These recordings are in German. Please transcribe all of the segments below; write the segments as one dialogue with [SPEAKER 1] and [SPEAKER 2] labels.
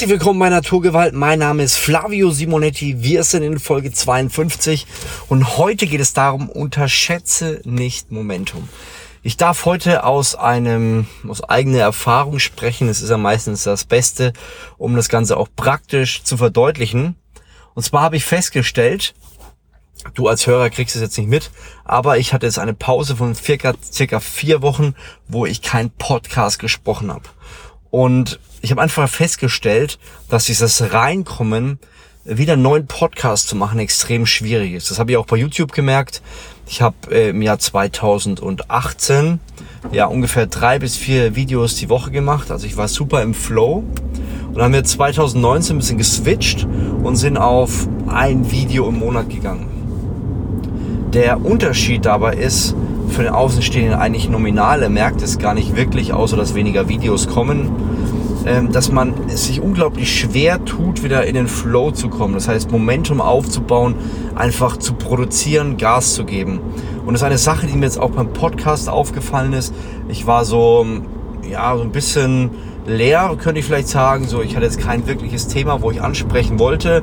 [SPEAKER 1] Herzlich willkommen bei Naturgewalt. Mein Name ist Flavio Simonetti. Wir sind in Folge 52 und heute geht es darum, unterschätze nicht Momentum. Ich darf heute aus einem, aus eigener Erfahrung sprechen. Es ist ja meistens das Beste, um das Ganze auch praktisch zu verdeutlichen. Und zwar habe ich festgestellt, du als Hörer kriegst es jetzt nicht mit, aber ich hatte jetzt eine Pause von circa, circa vier Wochen, wo ich kein Podcast gesprochen habe. Und ich habe einfach festgestellt, dass dieses Reinkommen, wieder einen neuen Podcast zu machen, extrem schwierig ist. Das habe ich auch bei YouTube gemerkt. Ich habe äh, im Jahr 2018 ja ungefähr drei bis vier Videos die Woche gemacht. Also ich war super im Flow. Und dann haben wir 2019 ein bisschen geswitcht und sind auf ein Video im Monat gegangen. Der Unterschied dabei ist, für den Außenstehenden eigentlich nominal. Er merkt es gar nicht wirklich, außer dass weniger Videos kommen. Ähm, dass man es sich unglaublich schwer tut, wieder in den Flow zu kommen. Das heißt, Momentum aufzubauen, einfach zu produzieren, Gas zu geben. Und das ist eine Sache, die mir jetzt auch beim Podcast aufgefallen ist. Ich war so, ja, so ein bisschen leer, könnte ich vielleicht sagen. So, ich hatte jetzt kein wirkliches Thema, wo ich ansprechen wollte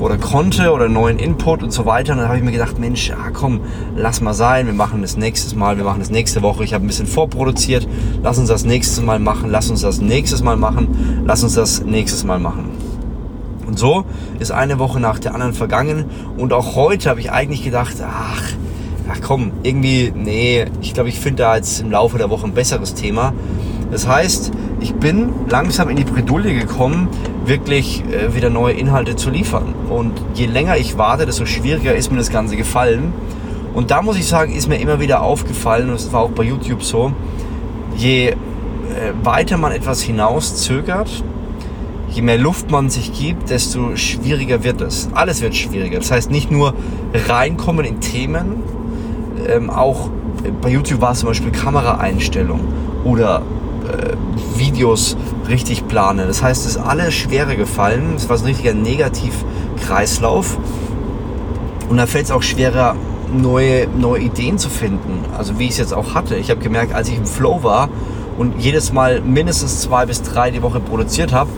[SPEAKER 1] oder konnte oder neuen Input und so weiter. Und dann habe ich mir gedacht, Mensch, ah, komm, lass mal sein, wir machen das nächstes Mal, wir machen das nächste Woche. Ich habe ein bisschen vorproduziert, lass uns das nächstes Mal machen, lass uns das nächstes Mal machen, lass uns das nächstes Mal machen. Und so ist eine Woche nach der anderen vergangen und auch heute habe ich eigentlich gedacht, ach, ach komm, irgendwie, nee, ich glaube, ich finde da jetzt im Laufe der Woche ein besseres Thema. Das heißt, ich bin langsam in die Bredouille gekommen, wirklich äh, wieder neue Inhalte zu liefern. Und je länger ich warte, desto schwieriger ist mir das Ganze gefallen. Und da muss ich sagen, ist mir immer wieder aufgefallen, und es war auch bei YouTube so, je äh, weiter man etwas hinaus zögert, je mehr Luft man sich gibt, desto schwieriger wird es. Alles wird schwieriger. Das heißt, nicht nur reinkommen in Themen, ähm, auch bei YouTube war es zum Beispiel Kameraeinstellung oder äh, Videos richtig plane. Das heißt, es ist alles schwerer gefallen. Es war so ein richtiger Negativkreislauf. Und da fällt es auch schwerer, neue, neue Ideen zu finden. Also wie ich es jetzt auch hatte. Ich habe gemerkt, als ich im Flow war und jedes Mal mindestens zwei bis drei die Woche produziert habe,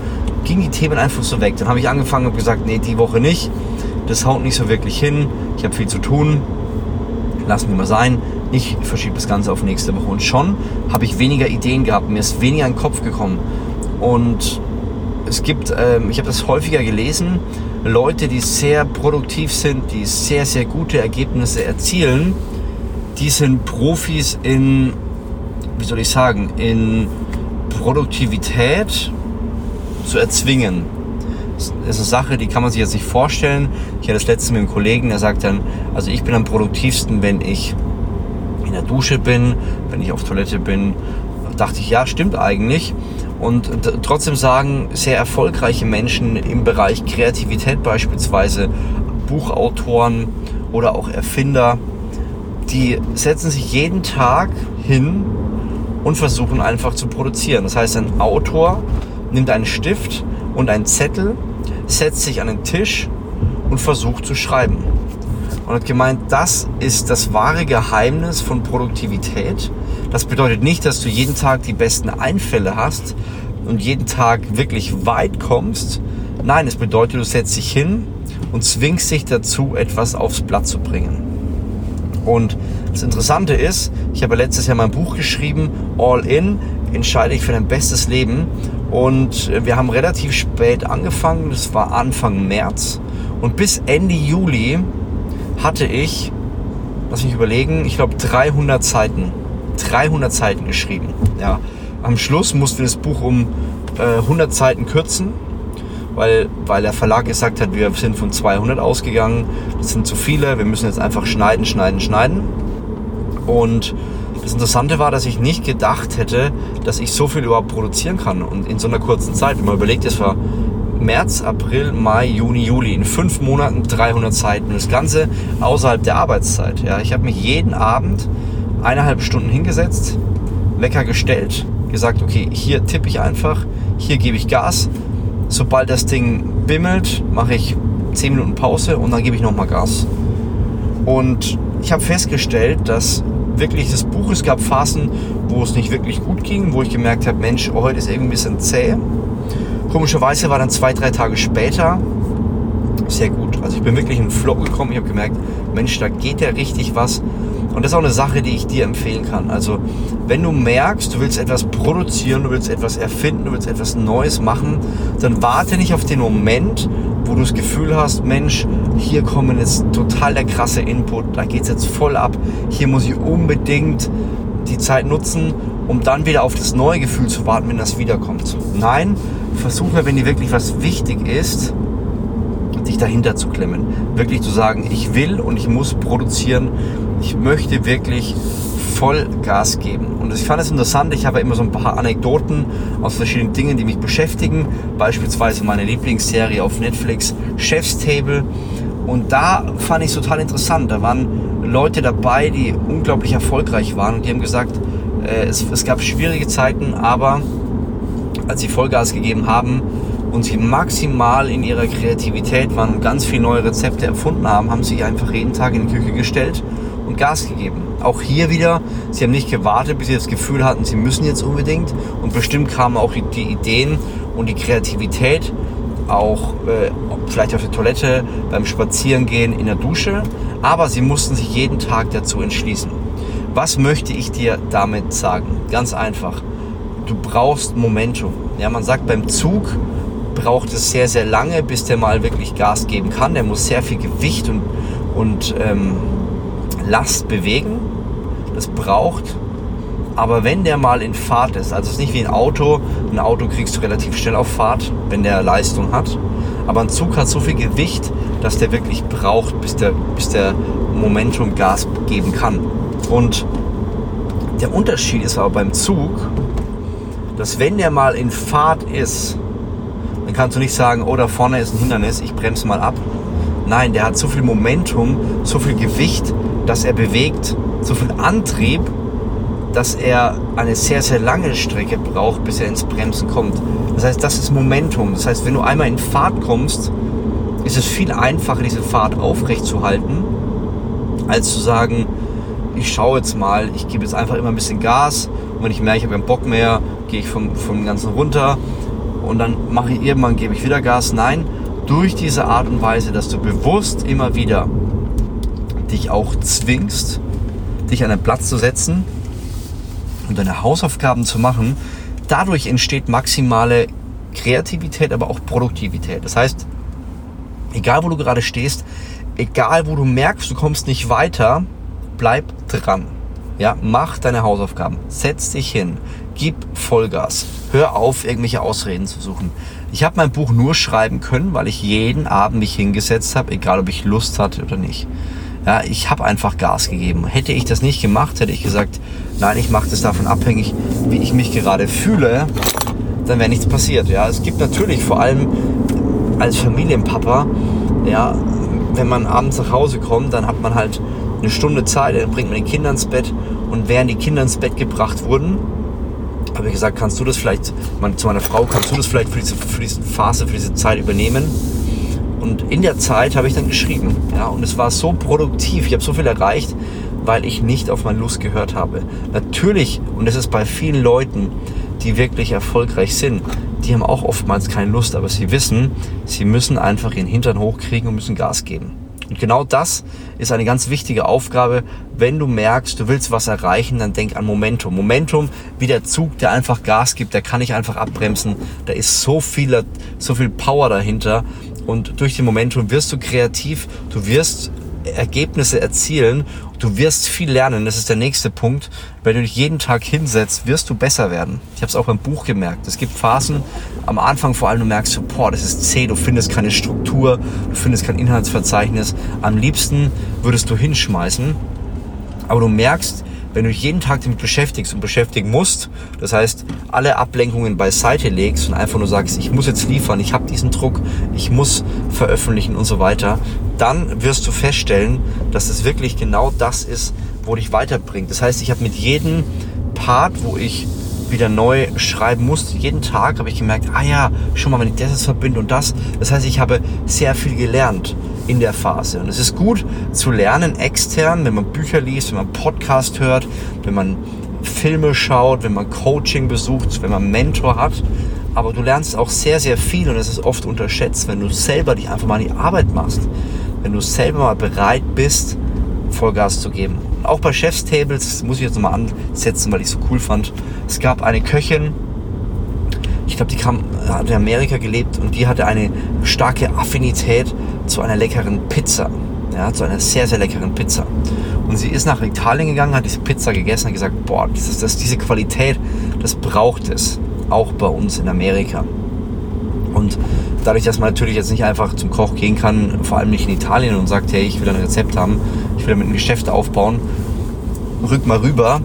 [SPEAKER 1] gingen die Themen einfach so weg. Dann habe ich angefangen und gesagt, nee, die Woche nicht. Das haut nicht so wirklich hin. Ich habe viel zu tun. Lassen wir mal sein ich verschiebe das Ganze auf nächste Woche. Und schon habe ich weniger Ideen gehabt, mir ist weniger in den Kopf gekommen. Und es gibt, ähm, ich habe das häufiger gelesen, Leute, die sehr produktiv sind, die sehr, sehr gute Ergebnisse erzielen, die sind Profis in, wie soll ich sagen, in Produktivität zu erzwingen. Das ist eine Sache, die kann man sich jetzt nicht vorstellen. Ich hatte das letzte mit einem Kollegen, der sagt dann, also ich bin am produktivsten, wenn ich in der Dusche bin, wenn ich auf Toilette bin, dachte ich, ja, stimmt eigentlich. Und trotzdem sagen sehr erfolgreiche Menschen im Bereich Kreativität beispielsweise, Buchautoren oder auch Erfinder, die setzen sich jeden Tag hin und versuchen einfach zu produzieren. Das heißt, ein Autor nimmt einen Stift und einen Zettel, setzt sich an den Tisch und versucht zu schreiben und hat gemeint, das ist das wahre Geheimnis von Produktivität. Das bedeutet nicht, dass du jeden Tag die besten Einfälle hast und jeden Tag wirklich weit kommst. Nein, es bedeutet, du setzt dich hin und zwingst dich dazu, etwas aufs Blatt zu bringen. Und das Interessante ist, ich habe letztes Jahr mein Buch geschrieben, All In, entscheide ich für dein bestes Leben. Und wir haben relativ spät angefangen, das war Anfang März. Und bis Ende Juli hatte ich, lass mich überlegen, ich glaube 300 Seiten. 300 Seiten geschrieben. Ja. Am Schluss mussten wir das Buch um äh, 100 Seiten kürzen, weil, weil der Verlag gesagt hat, wir sind von 200 ausgegangen. Das sind zu viele, wir müssen jetzt einfach schneiden, schneiden, schneiden. Und das Interessante war, dass ich nicht gedacht hätte, dass ich so viel überhaupt produzieren kann und in so einer kurzen Zeit. Wenn man überlegt, es war März, April, Mai, Juni, Juli. In fünf Monaten 300 Seiten. Das Ganze außerhalb der Arbeitszeit. Ja, ich habe mich jeden Abend eineinhalb Stunden hingesetzt, Wecker gestellt, gesagt, okay, hier tippe ich einfach, hier gebe ich Gas. Sobald das Ding bimmelt, mache ich 10 Minuten Pause und dann gebe ich nochmal Gas. Und ich habe festgestellt, dass wirklich das Buch, es gab Phasen, wo es nicht wirklich gut ging, wo ich gemerkt habe, Mensch, oh, heute ist irgendwie ein bisschen zäh. Komischerweise war dann zwei, drei Tage später sehr gut. Also ich bin wirklich in den Flow gekommen. Ich habe gemerkt, Mensch, da geht ja richtig was. Und das ist auch eine Sache, die ich dir empfehlen kann. Also wenn du merkst, du willst etwas produzieren, du willst etwas erfinden, du willst etwas Neues machen, dann warte nicht auf den Moment, wo du das Gefühl hast, Mensch, hier kommen jetzt total der krasse Input, da geht es jetzt voll ab, hier muss ich unbedingt die Zeit nutzen, um dann wieder auf das neue Gefühl zu warten, wenn das wiederkommt. Nein, versuche, wenn dir wirklich was wichtig ist, dich dahinter zu klemmen. Wirklich zu sagen, ich will und ich muss produzieren. Ich möchte wirklich voll Gas geben. Und ich fand es interessant, ich habe immer so ein paar Anekdoten aus verschiedenen Dingen, die mich beschäftigen. Beispielsweise meine Lieblingsserie auf Netflix, Chef's Table. Und da fand ich es total interessant. Da waren Leute dabei, die unglaublich erfolgreich waren und die haben gesagt, äh, es, es gab schwierige Zeiten, aber als sie Vollgas gegeben haben, und sie maximal in ihrer Kreativität waren und ganz viele neue Rezepte erfunden haben, haben sie einfach jeden Tag in die Küche gestellt und Gas gegeben. Auch hier wieder, sie haben nicht gewartet, bis sie das Gefühl hatten, sie müssen jetzt unbedingt. Und bestimmt kamen auch die Ideen und die Kreativität auch äh, vielleicht auf der Toilette, beim Spazierengehen, in der Dusche. Aber sie mussten sich jeden Tag dazu entschließen. Was möchte ich dir damit sagen? Ganz einfach. Du brauchst Momentum. Ja, man sagt beim Zug, braucht es sehr, sehr lange, bis der mal wirklich Gas geben kann. Der muss sehr viel Gewicht und, und ähm, Last bewegen. Das braucht. Aber wenn der mal in Fahrt ist, also es ist nicht wie ein Auto, ein Auto kriegst du relativ schnell auf Fahrt, wenn der Leistung hat. Aber ein Zug hat so viel Gewicht, dass der wirklich braucht, bis der, bis der Momentum Gas geben kann. Und der Unterschied ist aber beim Zug, dass wenn der mal in Fahrt ist, dann kannst du nicht sagen, oh, da vorne ist ein Hindernis, ich bremse mal ab. Nein, der hat so viel Momentum, so viel Gewicht, dass er bewegt, so viel Antrieb, dass er eine sehr, sehr lange Strecke braucht, bis er ins Bremsen kommt. Das heißt, das ist Momentum. Das heißt, wenn du einmal in Fahrt kommst, ist es viel einfacher, diese Fahrt aufrecht zu halten, als zu sagen, ich schaue jetzt mal, ich gebe jetzt einfach immer ein bisschen Gas und wenn ich merke, ich habe keinen Bock mehr, gehe ich vom, vom Ganzen runter und dann mache ich irgendwann, gebe ich wieder Gas. Nein, durch diese Art und Weise, dass du bewusst immer wieder dich auch zwingst, dich an den Platz zu setzen und deine Hausaufgaben zu machen, dadurch entsteht maximale Kreativität, aber auch Produktivität. Das heißt, egal wo du gerade stehst, egal wo du merkst, du kommst nicht weiter, bleib dran. Ja, mach deine Hausaufgaben, setz dich hin, gib Vollgas. Hör auf, irgendwelche Ausreden zu suchen. Ich habe mein Buch nur schreiben können, weil ich jeden Abend mich hingesetzt habe, egal ob ich Lust hatte oder nicht. Ja, ich habe einfach Gas gegeben. Hätte ich das nicht gemacht, hätte ich gesagt, nein, ich mache das davon abhängig, wie ich mich gerade fühle, dann wäre nichts passiert. Ja, es gibt natürlich vor allem als Familienpapa, ja, wenn man abends nach Hause kommt, dann hat man halt eine Stunde Zeit, dann bringt man die Kinder ins Bett und während die Kinder ins Bett gebracht wurden, habe ich gesagt, kannst du das vielleicht, zu meiner Frau, kannst du das vielleicht für diese, für diese Phase, für diese Zeit übernehmen? Und in der Zeit habe ich dann geschrieben. Ja, und es war so produktiv, ich habe so viel erreicht, weil ich nicht auf meine Lust gehört habe. Natürlich, und das ist bei vielen Leuten, die wirklich erfolgreich sind, die haben auch oftmals keine Lust, aber sie wissen, sie müssen einfach ihren Hintern hochkriegen und müssen Gas geben. Und genau das ist eine ganz wichtige Aufgabe. Wenn du merkst, du willst was erreichen, dann denk an Momentum. Momentum wie der Zug, der einfach Gas gibt, der kann nicht einfach abbremsen. Da ist so viel, so viel Power dahinter. Und durch den Momentum wirst du kreativ, du wirst Ergebnisse erzielen. Du wirst viel lernen. Das ist der nächste Punkt. Wenn du dich jeden Tag hinsetzt, wirst du besser werden. Ich habe es auch beim Buch gemerkt. Es gibt Phasen, am Anfang vor allem, du merkst, boah, das ist zäh, du findest keine Struktur, du findest kein Inhaltsverzeichnis. Am liebsten würdest du hinschmeißen. Aber du merkst, wenn du dich jeden Tag damit beschäftigst und beschäftigen musst, das heißt, alle Ablenkungen beiseite legst und einfach nur sagst, ich muss jetzt liefern, ich habe diesen Druck, ich muss veröffentlichen und so weiter, dann wirst du feststellen, dass es wirklich genau das ist, wo dich weiterbringt. Das heißt, ich habe mit jedem Part, wo ich wieder neu schreiben musste. Jeden Tag habe ich gemerkt, ah ja, schon mal, wenn ich das jetzt verbinde und das. Das heißt, ich habe sehr viel gelernt in der Phase. Und es ist gut zu lernen extern, wenn man Bücher liest, wenn man Podcast hört, wenn man Filme schaut, wenn man Coaching besucht, wenn man Mentor hat. aber du lernst auch sehr, sehr viel und es ist oft unterschätzt, wenn du selber dich einfach mal in die Arbeit machst. Wenn du selber mal bereit bist, Vollgas zu geben. Auch bei Chef's Tables, muss ich jetzt nochmal ansetzen, weil ich es so cool fand. Es gab eine Köchin, ich glaube, die kam, hat in Amerika gelebt und die hatte eine starke Affinität zu einer leckeren Pizza. Ja, zu einer sehr, sehr leckeren Pizza. Und sie ist nach Italien gegangen, hat diese Pizza gegessen und gesagt, boah, das ist, das, diese Qualität, das braucht es. Auch bei uns in Amerika. Und dadurch, dass man natürlich jetzt nicht einfach zum Koch gehen kann, vor allem nicht in Italien und sagt, hey, ich will ein Rezept haben, will damit ein Geschäft aufbauen, rück mal rüber,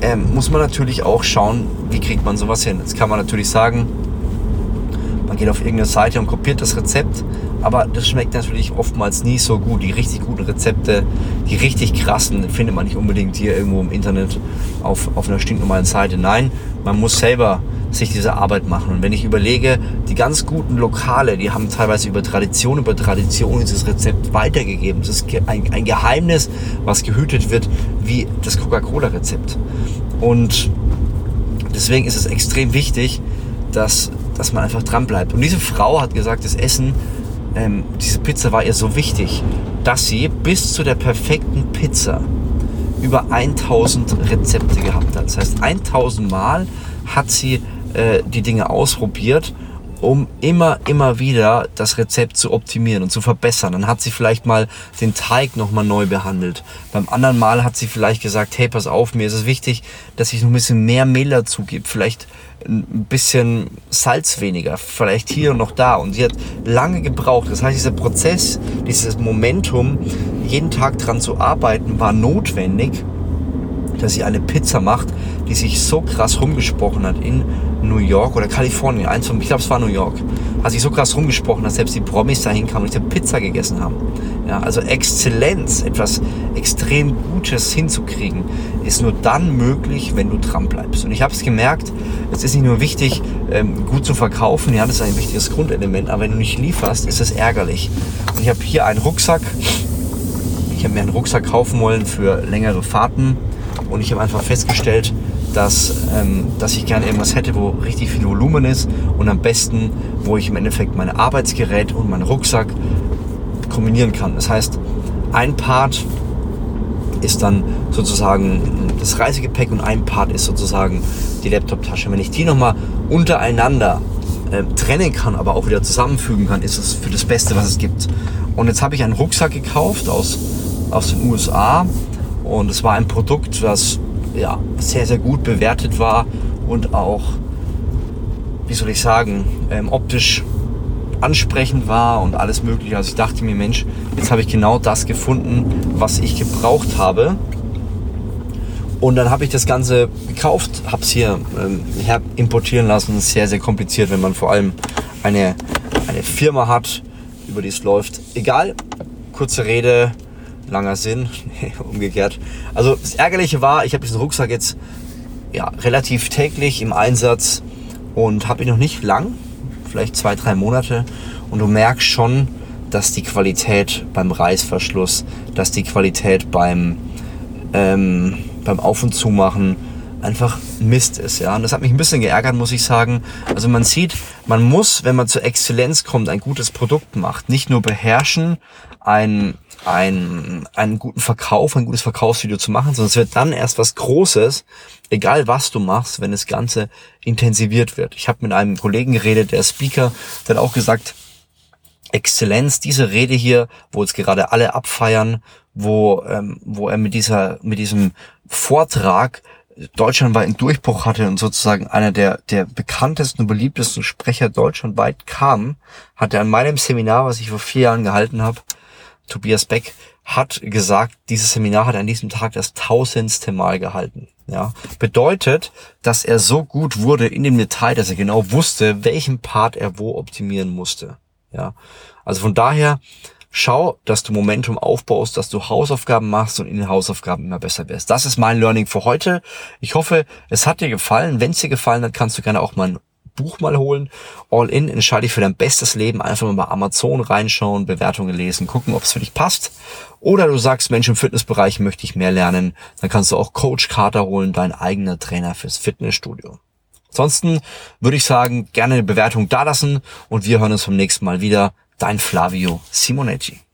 [SPEAKER 1] ähm, muss man natürlich auch schauen, wie kriegt man sowas hin. Jetzt kann man natürlich sagen, man geht auf irgendeine Seite und kopiert das Rezept, aber das schmeckt natürlich oftmals nie so gut. Die richtig guten Rezepte, die richtig krassen, findet man nicht unbedingt hier irgendwo im Internet auf, auf einer stinknormalen Seite. Nein, man muss selber sich diese Arbeit machen. Und wenn ich überlege, die ganz guten Lokale, die haben teilweise über Tradition, über Tradition dieses Rezept weitergegeben. Das ist ein, ein Geheimnis, was gehütet wird, wie das Coca-Cola-Rezept. Und deswegen ist es extrem wichtig, dass, dass man einfach dran bleibt. Und diese Frau hat gesagt, das Essen, ähm, diese Pizza war ihr so wichtig, dass sie bis zu der perfekten Pizza über 1000 Rezepte gehabt hat. Das heißt, 1000 Mal hat sie äh, die Dinge ausprobiert, um immer, immer wieder das Rezept zu optimieren und zu verbessern. Dann hat sie vielleicht mal den Teig nochmal neu behandelt. Beim anderen Mal hat sie vielleicht gesagt, hey, pass auf, mir ist es wichtig, dass ich noch ein bisschen mehr Mehl dazu gebe. Vielleicht ein bisschen Salz weniger, vielleicht hier und noch da. Und sie hat lange gebraucht. Das heißt, dieser Prozess, dieses Momentum, jeden Tag dran zu arbeiten, war notwendig, dass sie eine Pizza macht, die sich so krass rumgesprochen hat in New York oder Kalifornien, eins von, ich glaube es war New York, hat sich so krass rumgesprochen, dass selbst die Promis dahin kamen und diese Pizza gegessen haben. Ja, also Exzellenz, etwas extrem Gutes hinzukriegen, ist nur dann möglich, wenn du dran bleibst. Und ich habe es gemerkt, es ist nicht nur wichtig, ähm, gut zu verkaufen, ja, das ist ein wichtiges Grundelement, aber wenn du nicht lieferst, ist es ärgerlich. Und ich habe hier einen Rucksack, ich habe mir einen Rucksack kaufen wollen für längere Fahrten und ich habe einfach festgestellt, dass, ähm, dass ich gerne irgendwas hätte, wo richtig viel Volumen ist und am besten, wo ich im Endeffekt mein Arbeitsgerät und meinen Rucksack kombinieren kann. Das heißt, ein Part ist dann sozusagen das Reisegepäck und ein Part ist sozusagen die Laptoptasche. Wenn ich die nochmal untereinander äh, trennen kann, aber auch wieder zusammenfügen kann, ist es für das Beste, was es gibt. Und jetzt habe ich einen Rucksack gekauft aus, aus den USA und es war ein Produkt, das ja, sehr, sehr gut bewertet war und auch, wie soll ich sagen, ähm, optisch ansprechend war und alles mögliche. Also ich dachte mir, Mensch, jetzt habe ich genau das gefunden, was ich gebraucht habe. Und dann habe ich das Ganze gekauft, habe es hier ähm, her importieren lassen. Sehr, sehr kompliziert, wenn man vor allem eine, eine Firma hat, über die es läuft. Egal, kurze Rede, langer Sinn, umgekehrt. Also das Ärgerliche war, ich habe diesen Rucksack jetzt ja, relativ täglich im Einsatz und habe ihn noch nicht lang, vielleicht zwei, drei Monate. Und du merkst schon, dass die Qualität beim Reißverschluss, dass die Qualität beim, ähm, beim Auf- und Zumachen einfach Mist ist. Ja? Und das hat mich ein bisschen geärgert, muss ich sagen. Also man sieht, man muss, wenn man zur Exzellenz kommt, ein gutes Produkt macht, nicht nur beherrschen, ein ein, einen guten Verkauf, ein gutes Verkaufsvideo zu machen, sondern es wird dann erst was Großes, egal was du machst, wenn das Ganze intensiviert wird. Ich habe mit einem Kollegen geredet, der Speaker, der hat auch gesagt, Exzellenz, diese Rede hier, wo jetzt gerade alle abfeiern, wo, ähm, wo er mit dieser, mit diesem Vortrag deutschlandweit einen Durchbruch hatte und sozusagen einer der, der bekanntesten und beliebtesten Sprecher deutschlandweit kam, hat er an meinem Seminar, was ich vor vier Jahren gehalten habe, Tobias Beck hat gesagt, dieses Seminar hat er an diesem Tag das tausendste Mal gehalten. Ja, bedeutet, dass er so gut wurde in dem Detail, dass er genau wusste, welchen Part er wo optimieren musste. Ja, also von daher schau, dass du Momentum aufbaust, dass du Hausaufgaben machst und in den Hausaufgaben immer besser wirst. Das ist mein Learning für heute. Ich hoffe, es hat dir gefallen. Wenn es dir gefallen hat, kannst du gerne auch mal Buch mal holen. All in, entscheide dich für dein bestes Leben. Einfach mal bei Amazon reinschauen, Bewertungen lesen, gucken, ob es für dich passt. Oder du sagst, Mensch, im Fitnessbereich möchte ich mehr lernen. Dann kannst du auch Coach Carter holen, dein eigener Trainer fürs Fitnessstudio. Ansonsten würde ich sagen, gerne eine Bewertung dalassen und wir hören uns beim nächsten Mal wieder. Dein Flavio Simonetti.